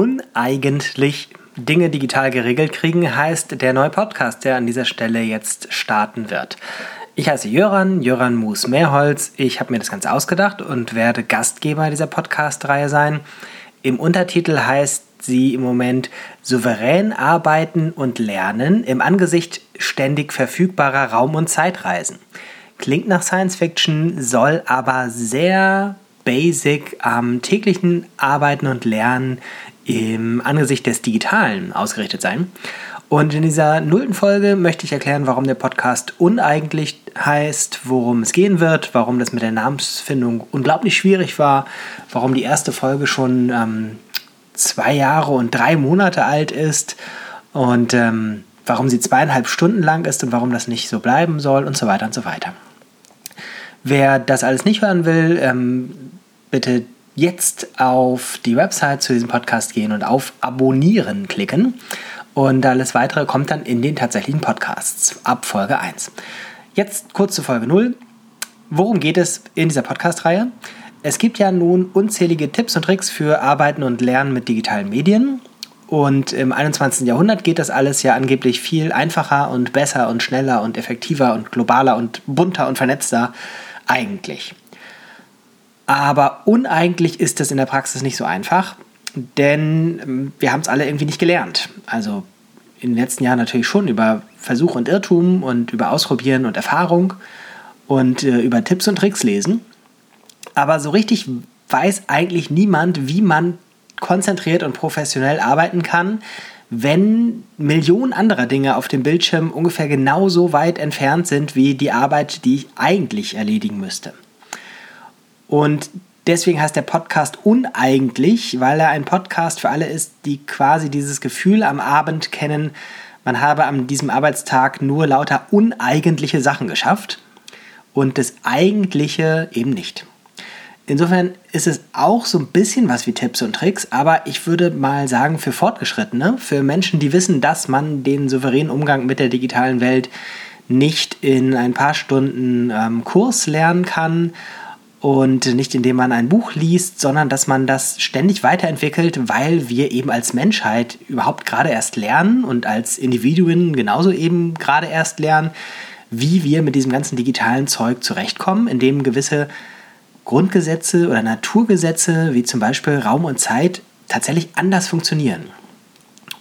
uneigentlich Dinge digital geregelt kriegen, heißt der neue Podcast, der an dieser Stelle jetzt starten wird. Ich heiße Jöran, Jöran Moos Mehrholz. Ich habe mir das Ganze ausgedacht und werde Gastgeber dieser Podcast-Reihe sein. Im Untertitel heißt sie im Moment souverän arbeiten und lernen im Angesicht ständig verfügbarer Raum- und Zeitreisen. Klingt nach Science Fiction, soll aber sehr basic am täglichen Arbeiten und Lernen im Angesicht des Digitalen ausgerichtet sein. Und in dieser nullten Folge möchte ich erklären, warum der Podcast uneigentlich heißt, worum es gehen wird, warum das mit der Namensfindung unglaublich schwierig war, warum die erste Folge schon ähm, zwei Jahre und drei Monate alt ist und ähm, warum sie zweieinhalb Stunden lang ist und warum das nicht so bleiben soll und so weiter und so weiter. Wer das alles nicht hören will, ähm, bitte jetzt auf die Website zu diesem Podcast gehen und auf Abonnieren klicken. Und alles weitere kommt dann in den tatsächlichen Podcasts ab Folge 1. Jetzt kurz zu Folge 0. Worum geht es in dieser Podcast-Reihe? Es gibt ja nun unzählige Tipps und Tricks für Arbeiten und Lernen mit digitalen Medien. Und im 21. Jahrhundert geht das alles ja angeblich viel einfacher und besser und schneller und effektiver und globaler und bunter und vernetzter eigentlich. Aber uneigentlich ist das in der Praxis nicht so einfach, denn ähm, wir haben es alle irgendwie nicht gelernt. Also in den letzten Jahren natürlich schon über Versuch und Irrtum und über Ausprobieren und Erfahrung und äh, über Tipps und Tricks lesen. Aber so richtig weiß eigentlich niemand, wie man konzentriert und professionell arbeiten kann, wenn Millionen anderer Dinge auf dem Bildschirm ungefähr genauso weit entfernt sind wie die Arbeit, die ich eigentlich erledigen müsste. Und deswegen heißt der Podcast uneigentlich, weil er ein Podcast für alle ist, die quasi dieses Gefühl am Abend kennen, man habe an diesem Arbeitstag nur lauter uneigentliche Sachen geschafft und das Eigentliche eben nicht. Insofern ist es auch so ein bisschen was wie Tipps und Tricks, aber ich würde mal sagen für Fortgeschrittene, für Menschen, die wissen, dass man den souveränen Umgang mit der digitalen Welt nicht in ein paar Stunden ähm, Kurs lernen kann und nicht indem man ein Buch liest, sondern dass man das ständig weiterentwickelt, weil wir eben als Menschheit überhaupt gerade erst lernen und als Individuen genauso eben gerade erst lernen, wie wir mit diesem ganzen digitalen Zeug zurechtkommen, indem gewisse Grundgesetze oder Naturgesetze wie zum Beispiel Raum und Zeit tatsächlich anders funktionieren.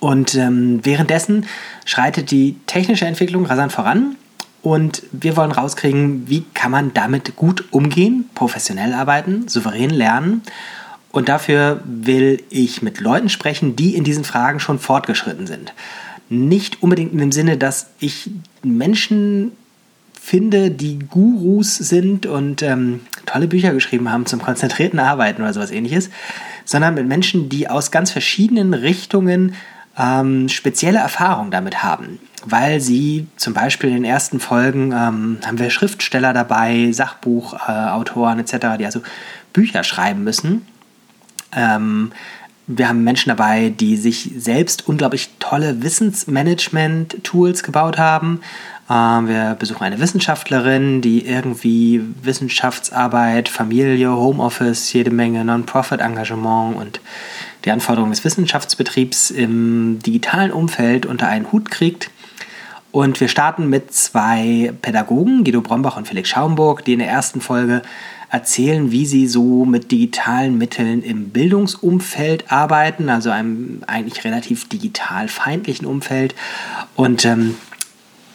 Und ähm, währenddessen schreitet die technische Entwicklung rasant voran und wir wollen rauskriegen, wie kann man damit gut umgehen, professionell arbeiten, souverän lernen. Und dafür will ich mit Leuten sprechen, die in diesen Fragen schon fortgeschritten sind. Nicht unbedingt in dem Sinne, dass ich Menschen finde, die Gurus sind und ähm, tolle Bücher geschrieben haben zum konzentrierten Arbeiten oder sowas ähnliches, sondern mit Menschen, die aus ganz verschiedenen Richtungen ähm, spezielle Erfahrungen damit haben weil sie zum Beispiel in den ersten Folgen ähm, haben wir Schriftsteller dabei, Sachbuchautoren äh, etc., die also Bücher schreiben müssen. Ähm, wir haben Menschen dabei, die sich selbst unglaublich tolle Wissensmanagement-Tools gebaut haben. Ähm, wir besuchen eine Wissenschaftlerin, die irgendwie Wissenschaftsarbeit, Familie, Homeoffice, jede Menge Non-Profit-Engagement und die Anforderungen des Wissenschaftsbetriebs im digitalen Umfeld unter einen Hut kriegt. Und wir starten mit zwei Pädagogen, Guido Brombach und Felix Schaumburg, die in der ersten Folge erzählen, wie sie so mit digitalen Mitteln im Bildungsumfeld arbeiten, also einem eigentlich relativ digital feindlichen Umfeld. Und ähm,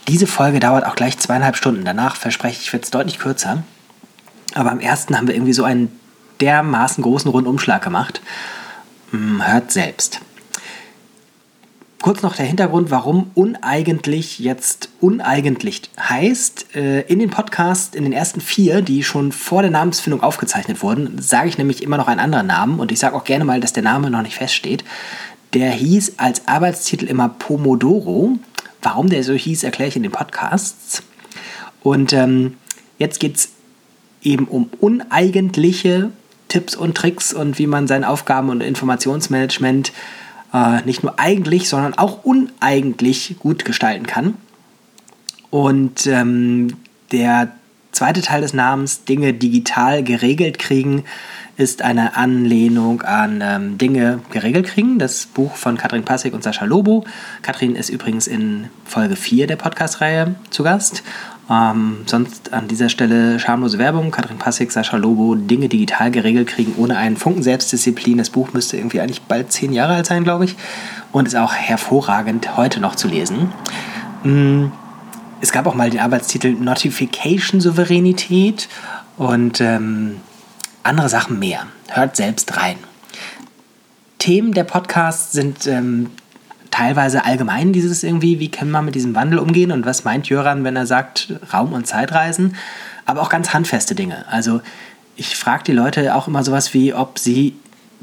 diese Folge dauert auch gleich zweieinhalb Stunden. Danach verspreche ich, wird es deutlich kürzer. Aber am ersten haben wir irgendwie so einen dermaßen großen Rundumschlag gemacht. Hm, hört selbst. Kurz noch der Hintergrund, warum uneigentlich jetzt uneigentlich heißt. Äh, in den Podcasts, in den ersten vier, die schon vor der Namensfindung aufgezeichnet wurden, sage ich nämlich immer noch einen anderen Namen und ich sage auch gerne mal, dass der Name noch nicht feststeht. Der hieß als Arbeitstitel immer Pomodoro. Warum der so hieß, erkläre ich in den Podcasts. Und ähm, jetzt geht es eben um uneigentliche Tipps und Tricks und wie man sein Aufgaben- und Informationsmanagement äh, nicht nur eigentlich, sondern auch uneigentlich gut gestalten kann. Und ähm, der zweite Teil des Namens, Dinge digital geregelt kriegen, ist eine Anlehnung an ähm, Dinge geregelt kriegen, das Buch von Katrin Passig und Sascha Lobo. Katrin ist übrigens in Folge 4 der Podcast-Reihe zu Gast. Ähm, sonst an dieser Stelle schamlose Werbung. Katrin Passig, Sascha Lobo, Dinge digital geregelt kriegen ohne einen Funken Selbstdisziplin. Das Buch müsste irgendwie eigentlich bald zehn Jahre alt sein, glaube ich. Und ist auch hervorragend heute noch zu lesen. Mm, es gab auch mal den Arbeitstitel Notification Souveränität und ähm, andere Sachen mehr. Hört selbst rein. Themen der Podcasts sind ähm, teilweise allgemein dieses irgendwie, wie kann man mit diesem Wandel umgehen und was meint Jöran, wenn er sagt Raum- und Zeitreisen, aber auch ganz handfeste Dinge. Also ich frage die Leute auch immer sowas wie, ob sie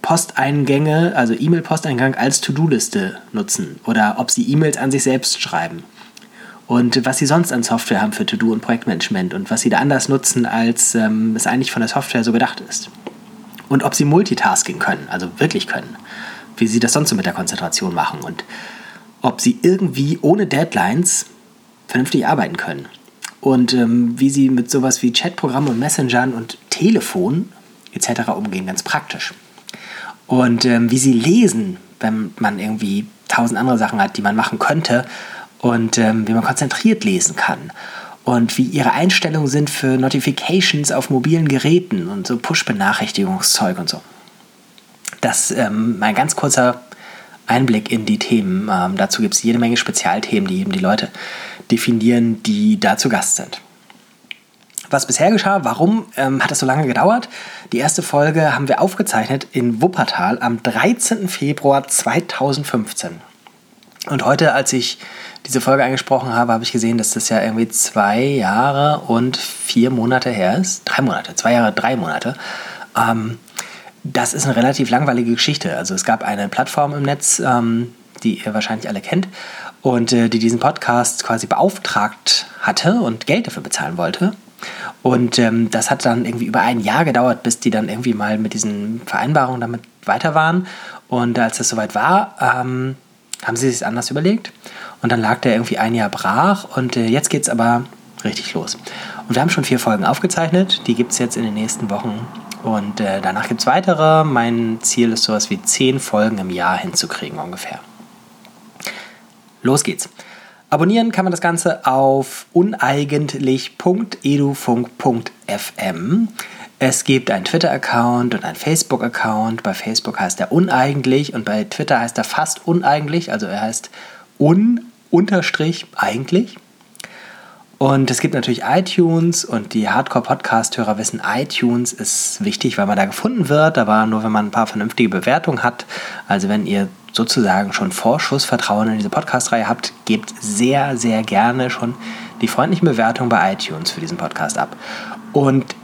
Posteingänge, also E-Mail-Posteingang als To-Do-Liste nutzen oder ob sie E-Mails an sich selbst schreiben und was sie sonst an Software haben für To-Do und Projektmanagement und was sie da anders nutzen, als ähm, es eigentlich von der Software so gedacht ist. Und ob sie Multitasking können, also wirklich können, wie sie das sonst so mit der Konzentration machen und ob sie irgendwie ohne Deadlines vernünftig arbeiten können. Und ähm, wie sie mit sowas wie Chatprogrammen und Messengern und Telefon etc. umgehen, ganz praktisch. Und ähm, wie sie lesen, wenn man irgendwie tausend andere Sachen hat, die man machen könnte und ähm, wie man konzentriert lesen kann und wie ihre Einstellungen sind für Notifications auf mobilen Geräten und so Push-Benachrichtigungszeug und so. Das ähm, mein ganz kurzer Einblick in die Themen. Ähm, dazu gibt es jede Menge Spezialthemen, die eben die Leute definieren, die da zu Gast sind. Was bisher geschah, warum ähm, hat es so lange gedauert? Die erste Folge haben wir aufgezeichnet in Wuppertal am 13. Februar 2015. Und heute, als ich diese Folge angesprochen habe, habe ich gesehen, dass das ja irgendwie zwei Jahre und vier Monate her ist. Drei Monate, zwei Jahre, drei Monate. Ähm, das ist eine relativ langweilige Geschichte. Also es gab eine Plattform im Netz, ähm, die ihr wahrscheinlich alle kennt, und äh, die diesen Podcast quasi beauftragt hatte und Geld dafür bezahlen wollte. Und ähm, das hat dann irgendwie über ein Jahr gedauert, bis die dann irgendwie mal mit diesen Vereinbarungen damit weiter waren. Und als das soweit war, ähm, haben sie sich anders überlegt. Und dann lag der irgendwie ein Jahr brach und äh, jetzt geht es aber richtig los. Und wir haben schon vier Folgen aufgezeichnet, die gibt es jetzt in den nächsten Wochen. Und äh, danach gibt es weitere. Mein Ziel ist sowas wie zehn Folgen im Jahr hinzukriegen ungefähr. Los geht's. Abonnieren kann man das Ganze auf uneigentlich.edufunk.fm. Es gibt einen Twitter-Account und einen Facebook-Account. Bei Facebook heißt er uneigentlich und bei Twitter heißt er fast uneigentlich. Also er heißt un unterstrich eigentlich. Und es gibt natürlich iTunes und die Hardcore-Podcast-Hörer wissen, iTunes ist wichtig, weil man da gefunden wird, aber nur wenn man ein paar vernünftige Bewertungen hat. Also wenn ihr sozusagen schon Vorschussvertrauen in diese Podcast-Reihe habt, gebt sehr, sehr gerne schon die freundlichen Bewertungen bei iTunes für diesen Podcast ab. Und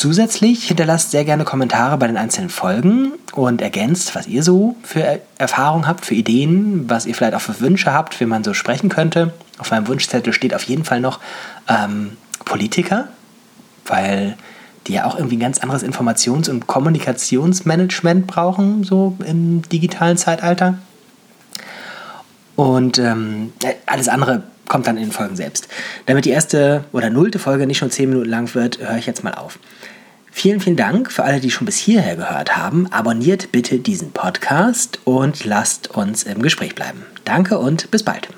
Zusätzlich hinterlasst sehr gerne Kommentare bei den einzelnen Folgen und ergänzt, was ihr so für Erfahrungen habt, für Ideen, was ihr vielleicht auch für Wünsche habt, wie man so sprechen könnte. Auf meinem Wunschzettel steht auf jeden Fall noch ähm, Politiker, weil die ja auch irgendwie ein ganz anderes Informations- und Kommunikationsmanagement brauchen, so im digitalen Zeitalter. Und ähm, alles andere kommt dann in den Folgen selbst. Damit die erste oder nullte Folge nicht schon zehn Minuten lang wird, höre ich jetzt mal auf. Vielen, vielen Dank für alle, die schon bis hierher gehört haben. Abonniert bitte diesen Podcast und lasst uns im Gespräch bleiben. Danke und bis bald.